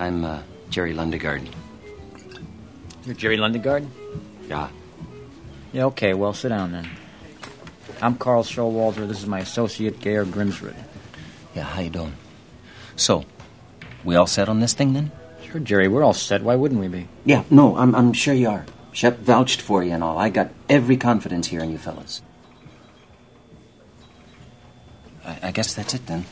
I'm uh, Jerry Lundegaard. You're Jerry Lundegaard? Yeah. Yeah, okay, well, sit down then. I'm Carl Showalter. This is my associate, Gayer Grimsrud. Yeah, how you doing? So, we all set on this thing then? Sure, Jerry, we're all set. Why wouldn't we be? Yeah, no, I'm, I'm sure you are. Shep vouched for you and all. I got every confidence here in you fellas. I, I guess that's it then.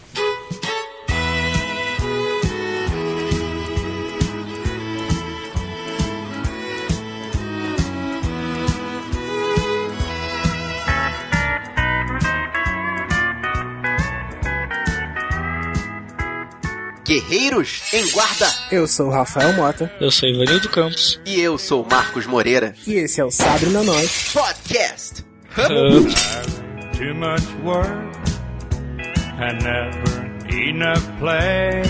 Guerreiros em Guarda. Eu sou o Rafael Mota. Eu sou Ivanildo Campos. E eu sou o Marcos Moreira. E esse é o Sabre na Nós Podcast. Too much work and never enough play.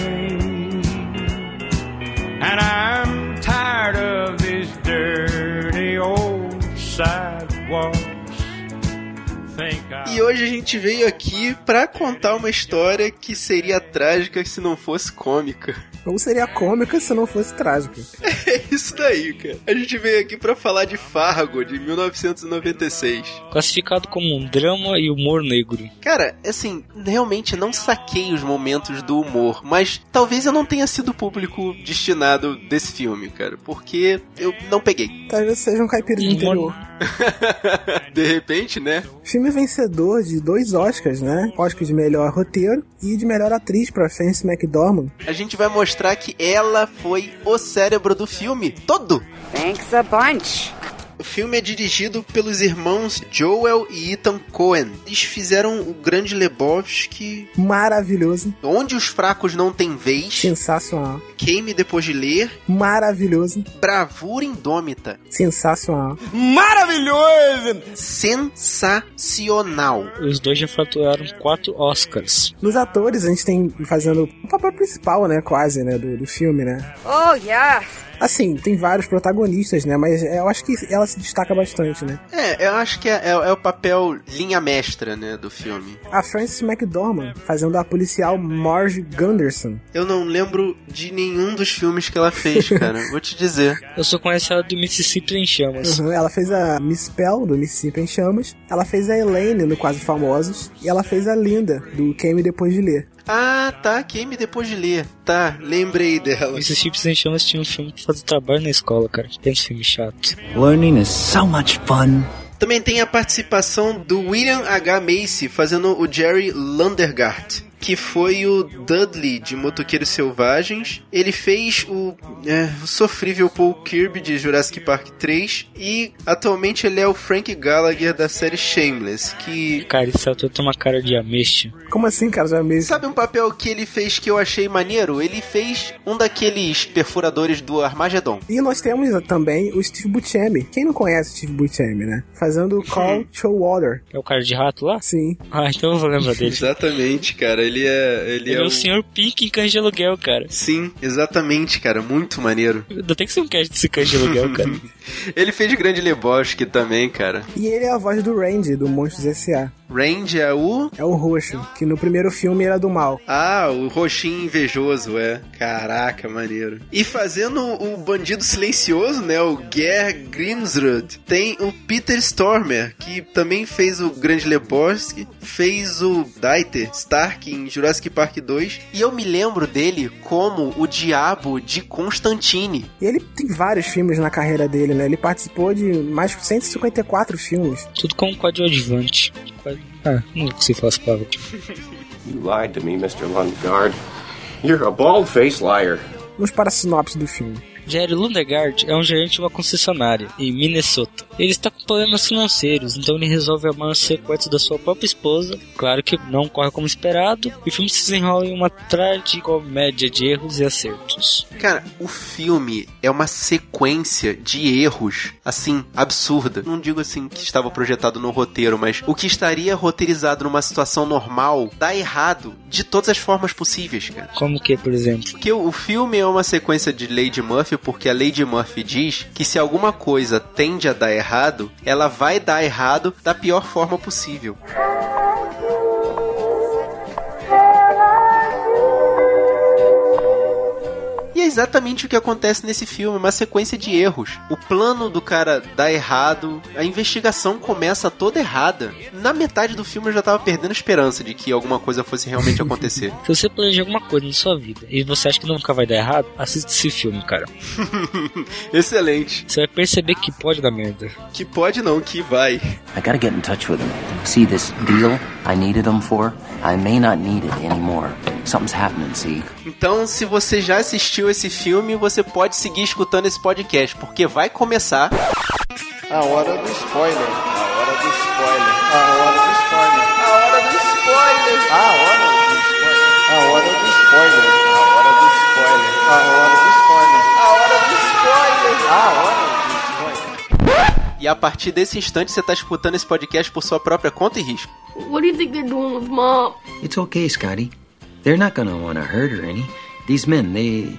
And I'm tired of these dirty old sidewalks. E hoje a gente veio aqui para contar uma história que seria trágica se não fosse cômica. Ou seria cômica se não fosse trágica. É isso daí, cara. A gente veio aqui para falar de Fargo, de 1996. Classificado como um drama e humor negro. Cara, assim, realmente não saquei os momentos do humor, mas talvez eu não tenha sido o público destinado desse filme, cara, porque eu não peguei. Talvez seja um caipira do interior. de repente, né? Filme vencedor de dois Oscars, né? Oscar de melhor roteiro e de melhor atriz para Frances McDormand. A gente vai mostrar que ela foi o cérebro do filme todo. Thanks a bunch. O filme é dirigido pelos irmãos Joel e Ethan Cohen. Eles fizeram o Grande Lebowski. Maravilhoso. Onde os fracos não têm vez. Sensacional. Queime depois de ler. Maravilhoso. Bravura Indômita. Sensacional. Maravilhoso! Sensacional. Os dois já faturaram quatro Oscars. Nos atores, a gente tem fazendo o papel principal, né? Quase, né? Do, do filme, né? Oh, yeah. Assim, tem vários protagonistas, né? Mas eu acho que ela se destaca bastante, né? É, eu acho que é, é, é, o papel linha mestra, né, do filme. A Frances McDormand, fazendo a policial Marge Gunderson. Eu não lembro de nenhum dos filmes que ela fez, cara. Vou te dizer. Eu só conheço ela do Mississippi em Chamas. Uhum, ela fez a Miss Pell, do Mississippi em Chamas. Ela fez a Elaine, no Quase Famosos. E ela fez a Linda, do Queime Depois de Ler. Ah, tá, Queime Depois de Ler. Tá, lembrei dela. Mississippi em Chamas tinha um filme pra fazer trabalho na escola, cara. Tem um filme chato. Learning is so much fun. Também tem a participação do William H. Macy fazendo o Jerry Lundergaard que foi o Dudley de Motoqueiros Selvagens. Ele fez o, é, o sofrível Paul Kirby de Jurassic Park 3 e atualmente ele é o Frank Gallagher da série Shameless, que... Cara, esse ator tem uma cara de ameixa. Como assim, cara, de ameixa? Sabe um papel que ele fez que eu achei maneiro? Ele fez um daqueles perfuradores do Armageddon. E nós temos também o Steve Buscemi. Quem não conhece o Steve Buscemi, né? Fazendo o Call Showwater. É o cara de rato lá? Sim. Ah, então eu vou lembrar dele. Exatamente, cara ele é. Ele, ele é, é, o senhor Pink em Cães de Aluguel, cara. Sim, exatamente, cara. Muito maneiro. Ainda tem que ser um cast desse Cães de Aluguel, cara. ele fez Grande Lebowski também, cara. E ele é a voz do Randy, do Monstros S.A. Randy é o. É o roxo, que no primeiro filme era do mal. Ah, o roxinho invejoso, é. Caraca, maneiro. E fazendo o bandido silencioso, né? O Ger Grimsrud. Tem o Peter Stormer, que também fez o Grande Lebowski, fez o Dieter Stark em Jurassic Park 2. E eu me lembro dele como o diabo de Constantine. E ele tem vários filmes na carreira dele, né? Ele participou de mais de 154 filmes. Tudo como coadjuvante. Ah, não se faz palavra. You lied to me, Mr. Lundgaard. You're a bald-faced liar. Vamos para a sinopse do filme. Jerry Lundegaard é um gerente de uma concessionária em Minnesota. Ele está com problemas financeiros, então ele resolve armar um sequestro da sua própria esposa. Claro que não corre como esperado, e o filme se desenrola em uma tragicomédia de erros e acertos. Cara, o filme é uma sequência de erros, assim, absurda. Não digo assim que estava projetado no roteiro, mas o que estaria roteirizado numa situação normal dá errado de todas as formas possíveis, cara. Como que, por exemplo? Porque o filme é uma sequência de Lady Murphy porque a Lady Murphy diz que se alguma coisa tende a dar errado, ela vai dar errado da pior forma possível. Exatamente o que acontece nesse filme, uma sequência de erros. O plano do cara dá errado, a investigação começa toda errada. Na metade do filme eu já tava perdendo esperança de que alguma coisa fosse realmente acontecer. Se você planeja alguma coisa na sua vida e você acha que nunca vai dar errado, assista esse filme, cara. Excelente. Você vai perceber que pode dar merda. Que pode não, que vai. I gotta get in touch with him. See this deal I needed him for? I may not need it anymore. Something's happening, see? Então, se você já assistiu esse filme, você pode seguir escutando esse podcast, porque vai começar A hora do spoiler. A hora do spoiler. A hora do spoiler. A hora do spoiler. A hora do spoiler. A hora do spoiler. A hora do spoiler. A hora do spoiler. A hora do spoiler. A hora do spoiler. e a partir desse instante você tá escutando esse podcast por sua própria conta e risco. What do you think they're doing with mom? It's okay, Scotty. They're not gonna wanna hurt her any. These men, they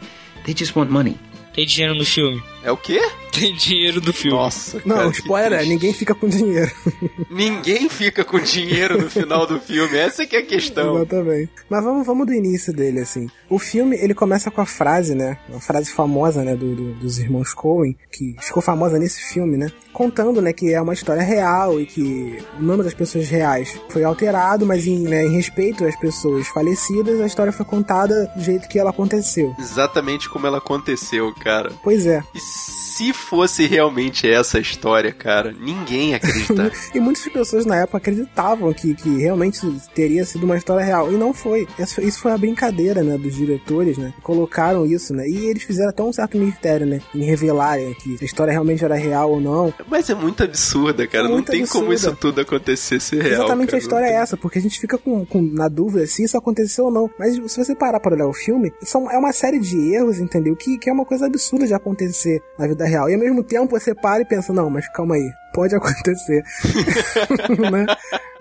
they just want money. Tem dinheiro no filme. É o quê? Tem dinheiro no filme. Nossa, Não, cara, spoiler é, triste. ninguém fica com dinheiro. Ninguém fica com dinheiro no final do filme, essa que é a questão. Exatamente. Mas vamos, vamos do início dele, assim. O filme, ele começa com a frase, né? Uma frase famosa, né? Do, do- dos irmãos Coen, que ficou famosa nesse filme, né? Contando, né? Que é uma história real e que o nome das pessoas reais foi alterado, mas em, né, em respeito às pessoas falecidas, a história foi contada do jeito que ela aconteceu. Exatamente como ela aconteceu, cara. Pois é. E se fosse realmente essa a história, cara, ninguém ia acreditar. E muitas pessoas na época acreditavam que, que realmente teria sido uma história real. E não foi. Isso, foi a brincadeira, né, dos diretores, né? Colocaram isso, né? E eles fizeram até um certo mistério, né? Em revelarem que a história realmente era real ou não. Mas é muito absurda, cara. É Não muito tem como absurda. isso tudo acontecer ser real. Exatamente cara. a história Não é tem- essa, porque a gente fica com, com- na dúvida se isso aconteceu ou não. Mas se você parar para olhar o filme, são, é uma série de erros, entendeu? Que, que é uma coisa absurda de acontecer na vida real. E ao mesmo tempo você para e pensa, não, mas calma aí, pode acontecer. né?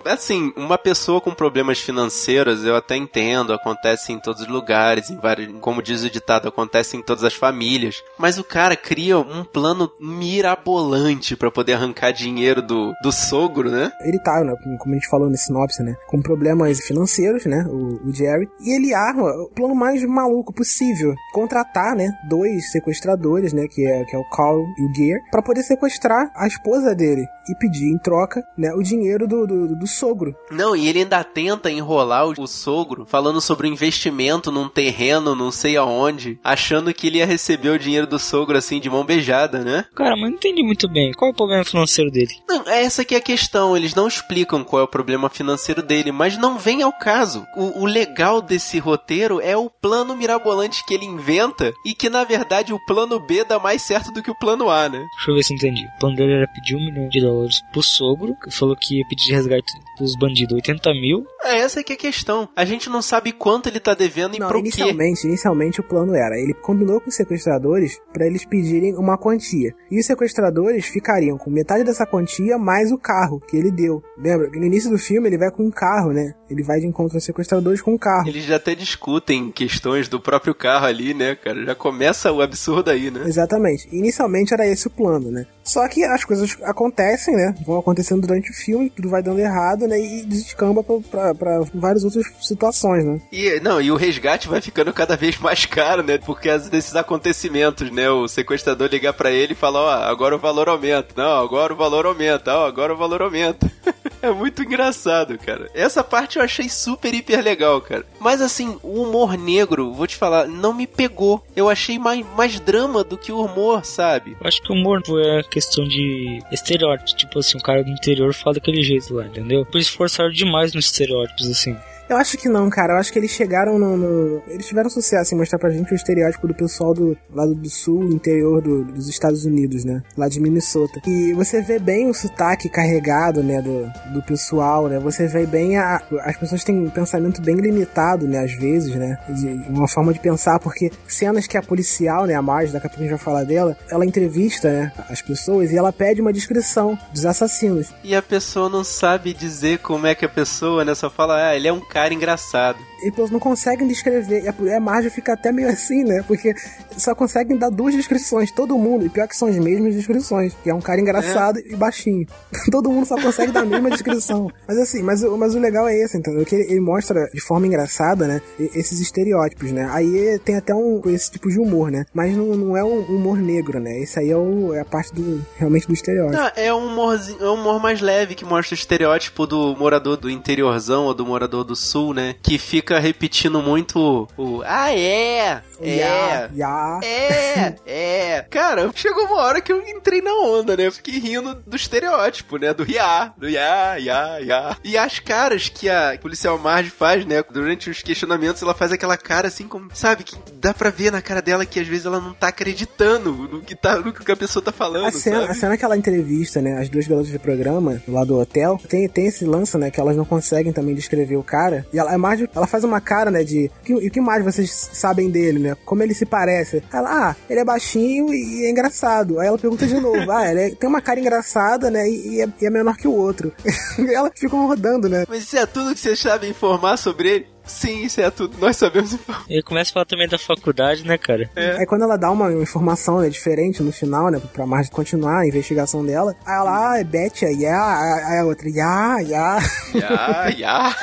Assim, uma pessoa com problemas financeiros, eu até entendo, acontece em todos os lugares, em vários, como diz o ditado, acontece em todas as famílias. Mas o cara cria um plano mirabolante pra poder arrancar dinheiro do, do sogro, né? ele tá, né, como a gente falou nesse sinopse, né, com problemas financeiros, né, o, o Jerry, e ele arma o plano mais maluco possível, contratar, né, dois sequestradores, né, que é, que é o Carl e o Gear, pra poder sequestrar a esposa dele e pedir em troca, né, o dinheiro do, do, do sogro. Não, e ele ainda tenta enrolar o, o sogro, falando sobre o investimento num terreno, não sei aonde, achando que ele ia receber o dinheiro do sogro assim de mão beijada, né? Cara, mas não entendi muito bem. Qual é o problema financeiro dele? Não, é essa que é a questão. Eles não explicam qual é o problema financeiro dele, mas não vem ao caso. O, o legal desse roteiro é o plano mirabolante que ele inventa e que, na verdade, o plano B dá mais certo do que o plano A, né? Deixa eu ver se eu entendi. O plano dele era pedir um milhão de dólares pro sogro, que falou que ia pedir de resgate pros bandidos 80 mil. É essa que é a questão. A gente não sabe quanto ele tá devendo e Não, pro quê. inicialmente, inicialmente o plano era, ele combinou com os sequestradores pra eles pedirem uma quantia. E os sequestradores ficariam com metade dessa quantia mais o carro que ele deu. Lembra? que No início do filme ele vai com um carro, né? Ele vai de encontro aos sequestradores com um carro. Eles já até discutem questões do próprio carro ali, né, cara? Já começa o absurdo aí, né? Exatamente. Inicialmente era esse o plano, né? Só que as coisas acontecem, né? Vão acontecendo durante o filme, tudo vai dando errado, né? E descamba pra, pra, pra várias outras situações, né? E, não, e o resgate vai ficando cada vez mais caro, né? Por causa desses acontecimentos, né? O sequestrador ligar pra ele e falar, ó, agora o valor aumenta. Não, agora o valor aumenta. Ó, agora o valor aumenta. é muito engraçado, cara. Essa parte eu achei super, hiper legal, cara. Mas assim, o humor negro, vou te falar, não me pegou. Eu achei mais, mais drama do que o humor, sabe? Eu acho que o humor é questão de estereótipos. Tipo assim, o cara do interior fala daquele jeito lá, entendeu? Por isso forçaram demais nos estereótipos, assim. Eu acho que não, cara. Eu acho que eles chegaram no. no- Eles tiveram sucesso em mostrar pra gente o estereótipo do pessoal do lado do sul, interior do- dos Estados Unidos, né? Lá de Minnesota. E você vê bem o sotaque carregado, né? Do, do pessoal, né? Você vê bem a. As pessoas têm um pensamento bem limitado, né? Às vezes, né? De uma forma de pensar, porque cenas que a policial, né? A Marge, daqui a pouco a gente vai falar dela, ela entrevista, né? As pessoas e ela pede uma descrição dos assassinos. E a pessoa não sabe dizer como é que a pessoa, né? Só fala, ah, ele é um cara cara engraçado eles não conseguem descrever. E a, a Marge fica até meio assim, né? Porque só conseguem dar duas descrições, todo mundo. E pior que são as mesmas descrições. Que é um cara engraçado e baixinho. todo mundo só consegue dar a mesma descrição. Mas assim, mas, mas o legal é esse, entendeu? Que ele, ele mostra de forma engraçada, né? e- Esses estereótipos, né? Aí tem até um esse tipo de humor, né? Mas não, não é um humor negro, né? Esse aí é, o, é a parte do realmente do estereótipo. Não, é um humorzinho, é um humor mais leve que mostra o estereótipo do morador do interiorzão ou do morador do sul, né? Que fica repetindo muito o Ah, é! É! Ya, ya. É, é. Cara, chegou uma hora que eu entrei na onda, né? Eu fiquei rindo do estereótipo, né? Do ya, do ya, ya, ya. E as caras que a policial Marge faz, né? Durante os questionamentos, ela faz aquela cara assim, como, sabe? Que dá pra ver na cara dela que às vezes ela não tá acreditando no que, tá, no que a pessoa tá falando, A cena, sabe? a cena que ela entrevista, né, as duas garotas de programa lá do hotel, tem, tem esse lance, né, que elas não conseguem também descrever o cara. E ela, a Marge, ela faz uma cara, né, de. E o que mais vocês sabem dele, né? Como ele se parece? Ela, ah, ele é baixinho e é engraçado. Aí ela pergunta de novo, ah, ele é- tem uma cara engraçada, né, e, e é, e é menor que o outro. e ela fica rodando, né? Mas isso é tudo que vocês sabem informar sobre ele? Sim, isso é tudo. Nós sabemos informar. Ele começa a falar também da faculdade, né, cara? Aí quando ela dá uma informação né, diferente no final, né, pra Marge continuar a investigação dela, aí ela, ah, é Betty, yeah, aí a outra, yeah, yeah. Ya, ya.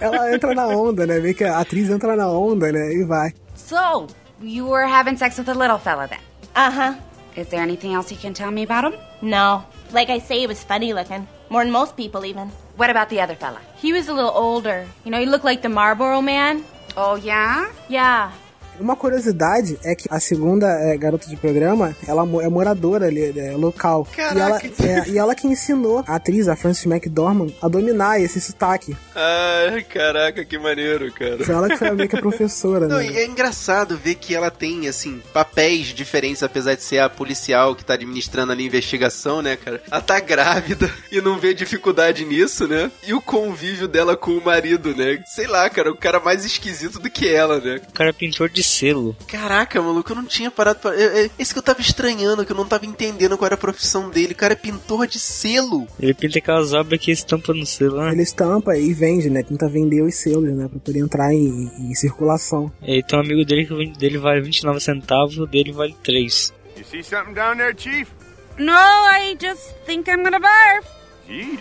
ela entra na onda, né, vê que a atriz entra na onda, né, e vai. So, you were having sex with a little fella then? Uh huh. Is there anything else you can tell me about him? No. Like I say, he was funny looking. More than most people, even. What about the other fella? He was a little older. You know, he looked like the Marlboro man. Oh, yeah? Yeah. Uma curiosidade é que a segunda é, garota de programa, ela é moradora ali, é, local. E ela, Caraca. é, e ela que ensinou a atriz, a Frances McDormand, a dominar esse sotaque. Ai, caraca, que maneiro, cara. Foi ela que foi meio que a professora, Não, né? e é engraçado ver que ela tem, assim, papéis diferentes, apesar de ser a policial que tá administrando ali a investigação, né, cara? Ela tá grávida e não vê dificuldade nisso, né? E o convívio dela com o marido, né? Sei lá, cara, o cara mais esquisito do que ela, né? O cara é pintor de selo. Caraca, maluco, eu não tinha parado pra. É, é, esse que eu tava estranhando, que eu não tava entendendo qual era a profissão dele. O cara é pintor de selo. Ele pinta aquelas obras que estampa no selo, né? Ele estampa e vende, né? Tenta vender os selos, né? Pra poder entrar em, em circulação. E tem um amigo dele que dele vale 29 centavos, o dele vale 3. You see something down there, Chief? No, I just think I'm gonna barf. Jeez.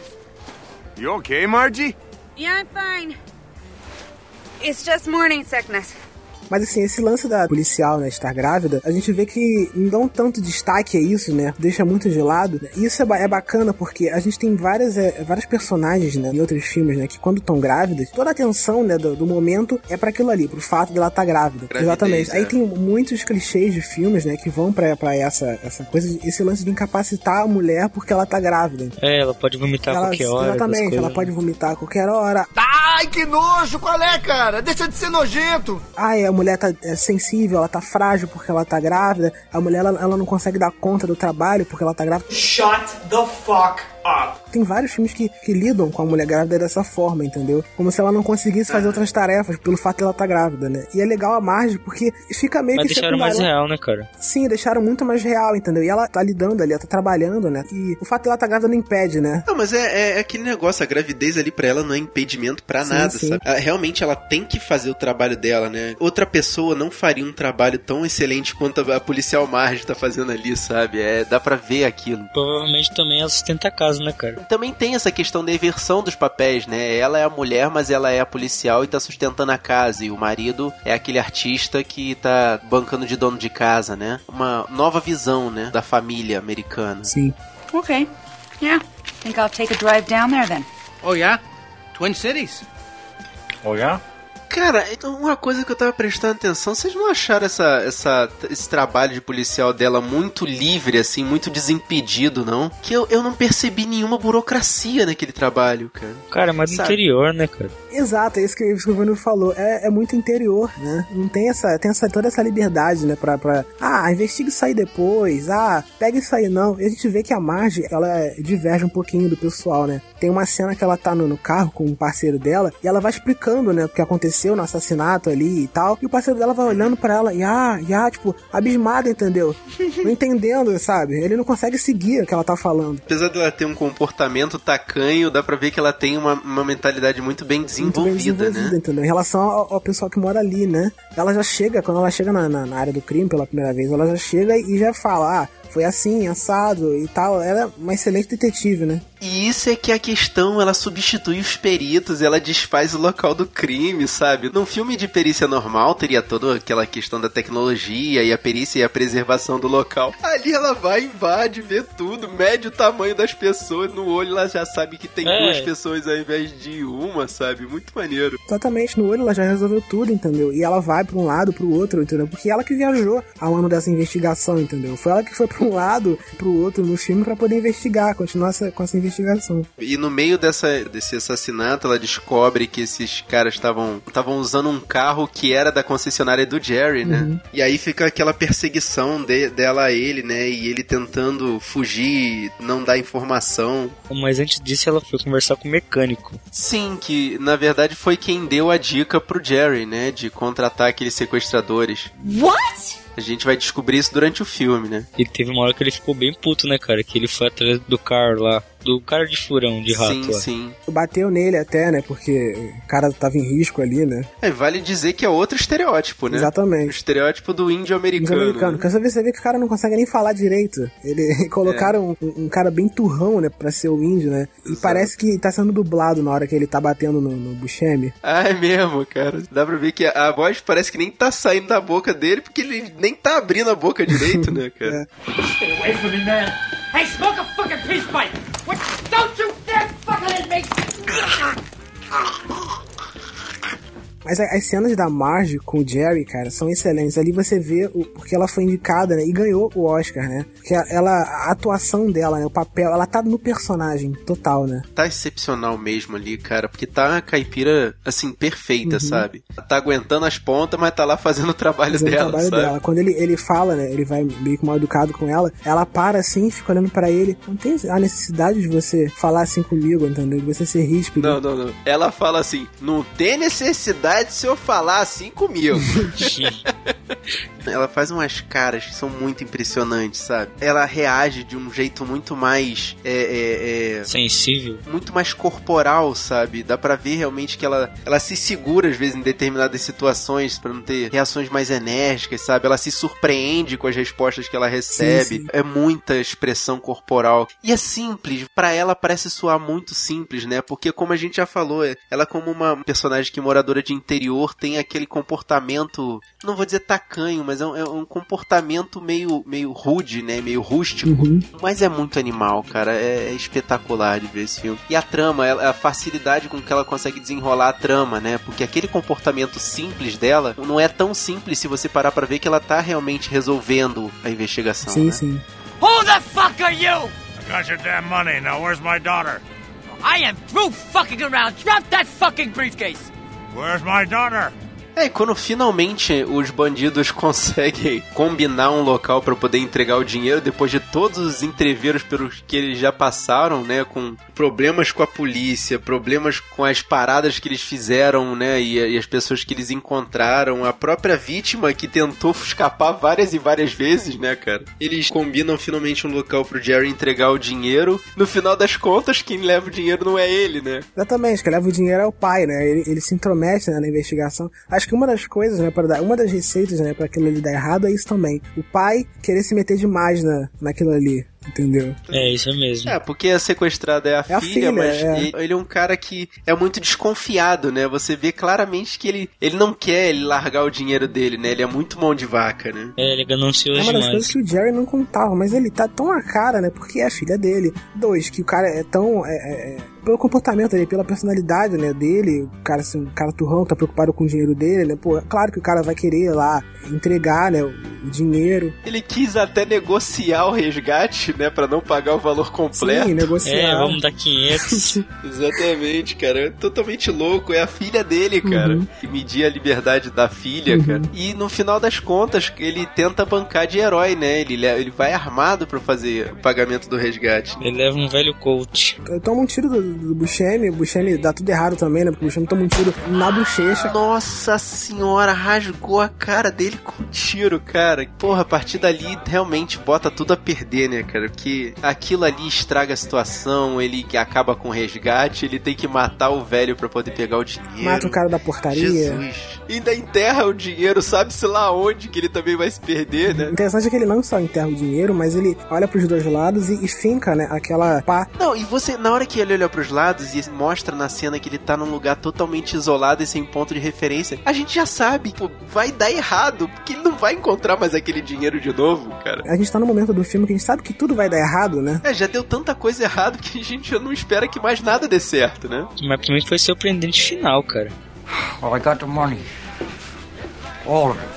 You okay, Margie? Yeah, I'm fine. It's just morning sickness. Mas assim, esse lance da policial, né, estar grávida, a gente vê que não dá um tanto destaque a isso, né? Deixa muito de lado. E Isso é, ba- é bacana porque a gente tem várias, é, várias personagens, né, em outros filmes, né, que quando estão grávidas, toda a atenção, né, do, do momento é para aquilo ali, pro fato dela estar grávida. Gravidez, Exatamente. Aí é. tem muitos clichês de filmes, né, que vão pra, pra essa, essa coisa, esse lance de incapacitar a mulher porque ela tá grávida. É, ela pode vomitar a Ela- qualquer hora. exatamente, ela coisas. pode vomitar a qualquer hora. Ai, que nojo! Qual é, cara? Deixa de ser nojento! Ah, a mulher tá é, sensível, ela tá frágil porque ela tá grávida. A mulher, ela, ela não consegue dar conta do trabalho porque ela tá grávida. Shut the fuck up! Tem vários filmes que, que lidam com a mulher grávida dessa forma, entendeu? Como se ela não conseguisse fazer outras tarefas pelo fato de ela tá grávida, né? E é legal a Marge porque fica meio Mas que deixaram mais real, né, cara? Sim, deixaram muito mais real, entendeu? E ela tá lidando ali, ela tá trabalhando, né? E o fato de ela tá grávida não impede, né? Não, mas é, é aquele negócio, a gravidez ali pra ela não é impedimento pra Sim, nada, sim. sabe? Ela- realmente ela tem que fazer o trabalho dela, né? Outra pessoa não faria um trabalho tão excelente quanto a, a policial Marge tá fazendo ali, sabe? É, dá pra ver aquilo. Provavelmente também ela sustenta a casa, né, cara? Também tem essa questão da inversão dos papéis, né? Ela é a mulher, mas ela é a policial e tá sustentando a casa. E o marido é aquele artista que tá bancando de dono de casa, né? Uma nova visão, né? Da família americana. Sim. Okay. Yeah. Think I'll take a drive down there then. Oh, yeah? Twin Cities. Oh, já? Cara, então uma coisa que eu tava prestando atenção, vocês não acharam essa, essa, esse trabalho de policial dela muito livre, assim, muito desimpedido, não? Que eu, eu não percebi nenhuma burocracia naquele trabalho, cara. Cara, mas Sabe? interior, né, cara? Exato, é isso que, o Vânio falou. É, é muito interior, né? Não tem essa, tem essa, toda essa liberdade, né? Pra, pra, ah, investiga isso aí depois. Ah, pega isso aí não. E a gente vê que a Marge, ela diverge um pouquinho do pessoal, né? Tem uma cena que ela tá no, no carro com um parceiro dela e ela vai explicando, né? O que aconteceu aconteceu no assassinato ali e tal. E o parceiro dela vai olhando para ela e ah, e ah, tipo, abismado, entendeu? Não entendendo, sabe? Ele não consegue seguir o que ela tá falando. Apesar dela ter um comportamento tacanho, dá pra ver que ela tem uma, uma mentalidade muito bem desenvolvida, muito bem desenvolvida né? entendeu? Em relação ao, ao, pessoal que mora ali, né? Ela já chega, quando ela chega na, na, na área do crime pela primeira vez, ela já chega e já fala, ah, foi assim, assado e tal. Ela é uma excelente detetive, né? E isso é que a questão, ela substitui os peritos, ela desfaz o local do crime, sabe? Num filme de perícia normal, teria toda aquela questão da tecnologia e a perícia e a preservação do local. Ali ela vai, invade, vê tudo, mede o tamanho das pessoas, no olho ela já sabe que tem É. duas pessoas ao invés de uma, sabe? Muito maneiro. Exatamente, no olho ela já resolveu tudo, entendeu? E ela vai pra um lado, pro outro, entendeu? Porque ela que viajou ao ano dessa investigação, entendeu? Foi ela que foi pra um lado, pro outro no filme pra poder investigar, continuar essa, com essa investigação. E no meio dessa, desse assassinato, ela descobre que esses caras estavam estavam usando um carro que era da concessionária do Jerry, né? Uhum. E aí fica aquela perseguição de- dela a ele, né? E ele tentando fugir, não dar informação. Mas antes disso, ela foi conversar com o mecânico. Sim, que na verdade foi quem deu a dica pro Jerry, né? De contratar aqueles sequestradores. What? A gente vai descobrir isso durante o filme, né? E teve uma hora que ele ficou bem puto, né, cara? Que ele foi atrás do cara lá. Do cara de furão, de rato sim, lá. sim. Bateu nele até, né? Porque o cara tava em risco ali, né? É, vale dizer que é outro estereótipo, né? O Exatamente. estereótipo do índio Índio americano. americano. Quer saber, você vê que o cara não consegue nem falar direito. Ele colocaram um, um cara bem turrão, né? Pra ser o índio, né? E parece que tá sendo dublado na hora que ele tá batendo no, no Buscemi. Ah, é mesmo, cara. Dá pra ver que a, a voz parece que nem tá saindo da boca dele, porque ele nem tá abrindo a boca direito, né, cara? Stay away from me, man. Hey, smoke a fucking peace pipe. What? Don't you dare fucking hit me. Mas as cenas da Marge com o Jerry, cara, são excelentes. Ali você vê o, porque ela foi indicada, né? E ganhou o Oscar, né? Porque a- ela, a atuação dela, né? O papel, ela tá no personagem total, né? Tá excepcional mesmo ali, cara, porque tá a caipira, assim, perfeita, Uhum. sabe? Tá aguentando as pontas, mas tá lá fazendo o trabalho Fazendo o dela, trabalho sabe? dela. Quando ele, ele fala, né? Ele vai meio que mal educado com ela. Ela para assim, fica olhando pra ele. Não tem a necessidade de você falar assim comigo, entendeu? De você ser ríspido. Não, não, não. Ela fala assim: não tem necessidade se eu falar assim comigo. Ela faz umas caras que são muito impressionantes, sabe? Ela reage de um jeito muito mais. É, é, é, Sensível. muito mais corporal, sabe? Dá pra ver realmente que ela, ela se segura às vezes em determinadas situações pra não ter reações mais enérgicas, sabe? Ela se surpreende com as respostas que ela recebe. Sim, sim. É muita expressão corporal. E é simples, pra ela parece soar muito simples, né? Porque como a gente já falou, é- ela como uma personagem que moradora de interior tem aquele comportamento, não vou dizer tacanho, mas é um, é um comportamento meio meio rude, né? Meio rústico. Uhum. Mas é muito animal, cara. É, é espetacular de ver esse filme. E a trama, ela- a facilidade com que ela consegue desenrolar a trama, né? Porque aquele comportamento simples dela não é tão simples se você parar pra ver que ela tá realmente resolvendo a investigação. Sim, né? sim. Who the fuck are you? I got your damn money. Now where's my daughter? I am through fucking around. Drop that fucking briefcase. Where's my daughter? É, e quando finalmente os bandidos conseguem combinar um local pra poder entregar o dinheiro, depois de todos os entreveros pelos que eles já passaram, né? Com problemas com a polícia, problemas com as paradas que eles fizeram, né? E, e as pessoas que eles encontraram, a própria vítima que tentou escapar várias e várias vezes, né, cara? Eles combinam finalmente um local pro Jerry entregar o dinheiro. No final das contas, quem leva o dinheiro não é ele, né? Exatamente, que leva o dinheiro é o pai, né? Ele, ele se intromete né, na investigação. Acho que uma das coisas, né, para dar, uma das receitas, né, para aquilo ali dar errado é isso também. O pai querer se meter demais na, naquilo ali, entendeu? É, isso mesmo. É, porque a sequestrada é a, É a filha, filha, mas é. ele, ele é um cara que é muito desconfiado, né? Você vê claramente que ele, ele não quer ele largar o dinheiro dele, né? Ele é muito mão de vaca, né? É, ele é ganancioso É uma das demais. coisas que o Jerry não contava, mas ele tá tão a cara, né? Porque é a filha dele. Dois, que o cara é tão. é- é- é- pelo comportamento dele, pela personalidade, né, dele, o cara, assim, um cara turrão tá preocupado com o dinheiro dele, né? Pô, claro que o cara vai querer lá entregar, né, o, o dinheiro. Ele quis até negociar o resgate né, para não pagar o valor completo. Sim, negociar. É, vamos dar 500. Exatamente, cara. É totalmente louco. É a filha dele, cara. Uhum. Que media a liberdade da filha, Uhum. cara. E no final das contas, ele tenta bancar de herói, né? Ele, le- ele vai armado pra fazer o pagamento do resgate. Ele leva um velho coach. Toma um tiro do, do Buscemi, o Buscemi dá tudo errado também, né? Porque o Buscemi toma um tiro na bochecha. Nossa senhora, rasgou a cara dele com um tiro, cara. Porra, a partir dali realmente bota tudo a perder, né, cara? Porque aquilo ali estraga a situação, ele que acaba com o resgate, ele tem que matar o velho pra poder pegar o dinheiro. Mata o cara da portaria. Jesus. Ainda enterra o dinheiro, sabe-se lá onde que ele também vai se perder, né? Interessante é que ele não só enterra o dinheiro, mas ele olha pros dois lados e, e finca, né, aquela pá. Não, e você, na hora que ele olha pros lados e mostra na cena que ele tá num lugar totalmente isolado e sem ponto de referência, a gente já sabe, pô, vai dar errado, porque ele não vai encontrar mais aquele dinheiro de novo, cara. A gente tá no momento do filme que a gente sabe que tudo vai dar errado, né? É, já deu tanta coisa errada que a gente já não espera que mais nada dê certo, né? Mas pra mim foi surpreendente final, cara. Well, I got the money. All of it.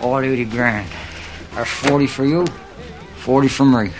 All 80 grand. That's 40 for you, 40 for me.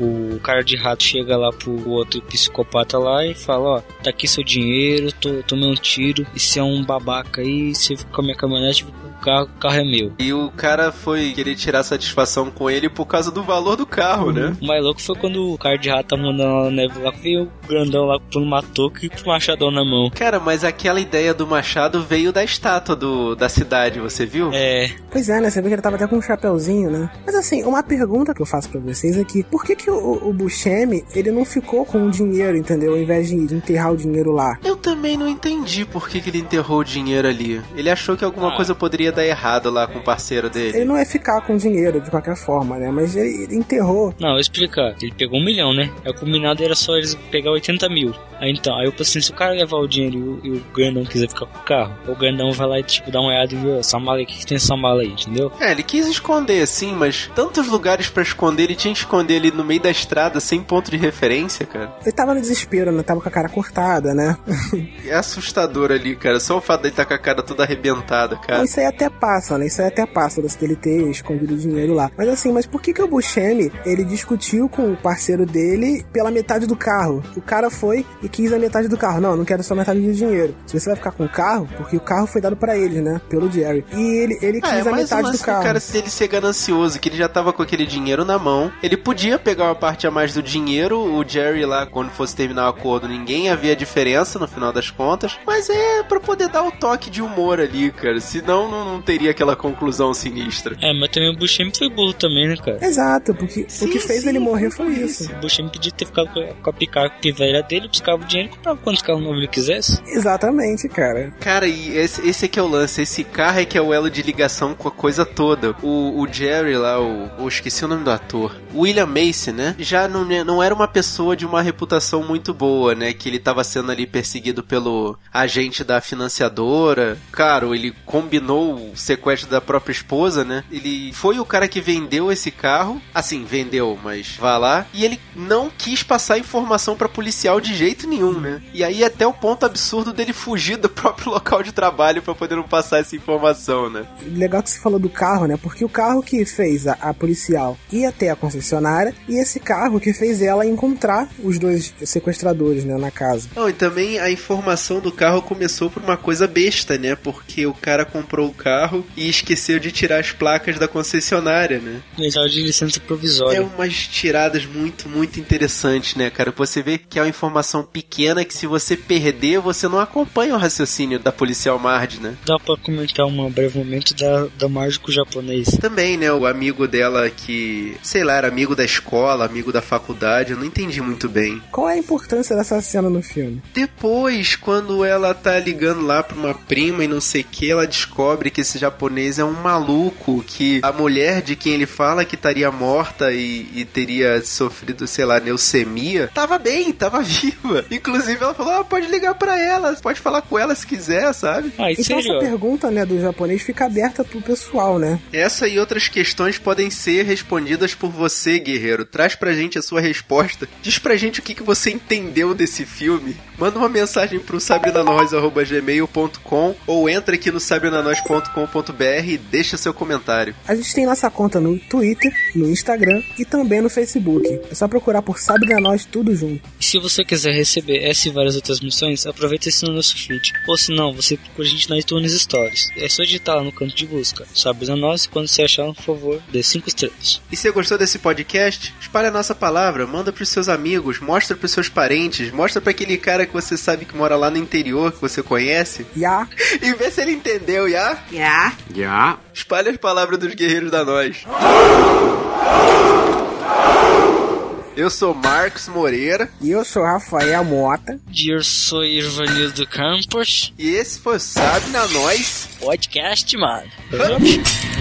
O cara de rato chega lá pro outro psicopata lá e fala, ó, tá aqui seu dinheiro, tô tomei um tiro, e se é um babaca aí, você fica com a minha caminhonete, carro, o carro é meu. E o cara foi querer tirar satisfação com ele por causa do valor do carro, né? O mais louco foi quando o cara de rato tá mandando a neve lá, veio o grandão lá por uma touca e com o machadão na mão. Cara, mas aquela ideia do machado veio da estátua do, da cidade, você viu? É. Pois é, né? Você vê que ele tava até com um chapeuzinho, né? Mas assim, uma pergunta que eu faço pra vocês é que por que que o, o Buscemi, ele não ficou com o dinheiro, entendeu? Ao invés de, de enterrar o dinheiro lá. Eu também não entendi por que, que ele enterrou o dinheiro ali. Ele achou que alguma coisa poderia dar errado lá com o parceiro dele. Ele não ia ficar com dinheiro de qualquer forma, né? Mas ele, ele enterrou. Não, explicar. Ele pegou um milhão, né? Aí o combinado era só eles pegar 80 mil. Aí então, aí eu pensei, se o cara levar o dinheiro e o, e o grandão quiser ficar com o carro, o grandão vai lá e tipo dá uma olhada e vê, "Ô, essa mala aí, o que, que tem essa mala aí, entendeu? É, ele quis esconder, sim, mas tantos lugares pra esconder, ele tinha que esconder ele no meio da estrada, sem ponto de referência, cara. Ele tava no desespero, né? Tava com a cara cortada, né? É assustador ali, cara. Só o fato dele estar com a cara toda arrebentada, cara. Isso aí até passa, né? Isso aí até passa dele ter escondido o dinheiro lá. Mas assim, mas por que que o Buscemi, ele discutiu com o parceiro dele pela metade do carro? O cara foi e quis a metade do carro. Não, não quero só metade do dinheiro. Se você vai ficar com o carro, porque o carro foi dado pra ele, né? Pelo Jerry. E ele, ele quis Ah, é a um metade do carro. cara se ele ser ganancioso, que ele já tava com aquele dinheiro na mão. Ele podia pegar uma parte a mais do dinheiro, o Jerry lá, quando fosse terminar o acordo, ninguém havia diferença no final das contas. Mas é pra poder dar o toque de humor ali, cara. Senão não, não teria aquela conclusão sinistra. É, mas também o Buscemi foi burro também, né, cara? Exato, porque Sim, o que fez sim, ele morrer foi por isso. O Buscemi podia ter ficado com a, picape velha dele, buscava o dinheiro e comprava quantos carros novos ele quisesse. Exatamente, cara. Cara, e esse, esse aqui é o lance. Esse carro é que é o elo de ligação com a coisa toda. O, o Jerry lá, o. Eu esqueci o nome do ator. William Macy, né? Já não, não era uma pessoa de uma reputação muito boa, né? Que ele tava sendo ali perseguido pelo agente da financiadora. Claro, ele combinou o sequestro da própria esposa, né? Ele foi o cara que vendeu esse carro. Assim, vendeu, mas vá lá. E ele não quis passar informação pra policial de jeito nenhum, né? E aí até o ponto absurdo dele fugir do próprio local de trabalho pra poder não passar essa informação, né? Legal que você falou do carro, né? Porque o carro que fez a, a policial ir até a concessionária e esse carro que fez ela encontrar os dois sequestradores, né, na casa. Não, e também a informação do carro começou por uma coisa besta, né? Porque o cara comprou o carro e esqueceu de tirar as placas da concessionária, né? Precisava de licença É provisória. umas tiradas muito, muito interessantes, né, cara? Você vê que é uma informação pequena que se você perder, você não acompanha o raciocínio da policial Marge, né? Dá pra comentar um breve momento da, da mágico japonês. Também, né, o amigo dela que, sei lá, era amigo da escola, amigo da faculdade, eu não entendi muito bem. Qual é a importância dessa cena no filme? Depois, quando ela tá ligando lá pra uma prima e não sei o que, ela descobre que esse japonês é um maluco, que a mulher de quem ele fala que estaria morta e, e teria sofrido, sei lá, leucemia, tava bem, tava viva. Inclusive, ela falou: ah, pode ligar pra ela, pode falar com ela se quiser, sabe? Ah, Então essa pergunta, né, do japonês fica aberta pro pessoal, né? Essa e outras questões podem ser respondidas por você, guerreiro. Traz pra gente a sua resposta. Diz pra gente o que, que você entendeu desse filme. Manda uma mensagem pro sabrinanois.gmail.com ou entra aqui no sabrinanois.com.br e deixa seu comentário. A gente tem nossa conta no Twitter, no Instagram e também no Facebook. É só procurar por Sabrina Nós tudo junto. E se você quiser receber essa e várias outras missões, aproveita esse no nosso feed. Ou se não, você procura a gente na iTunes Stories. É só digitar lá no canto de busca. Sabrina Nós e quando você achar, por favor, dê 5 estrelas. E se gostou desse podcast, espalhe a nossa palavra, manda pros seus amigos, mostra pros seus parentes, mostra pra aquele cara que você sabe que mora lá no interior, que você conhece. Ya. E vê se ele entendeu, ya? Yeah. Já. Espalhe as palavras dos guerreiros da nós. Eu sou Marcos Moreira E eu sou Rafael Mota. Eu sou Irvanildo Campos. e esse foi o Sabe na Nós. Podcast, mano.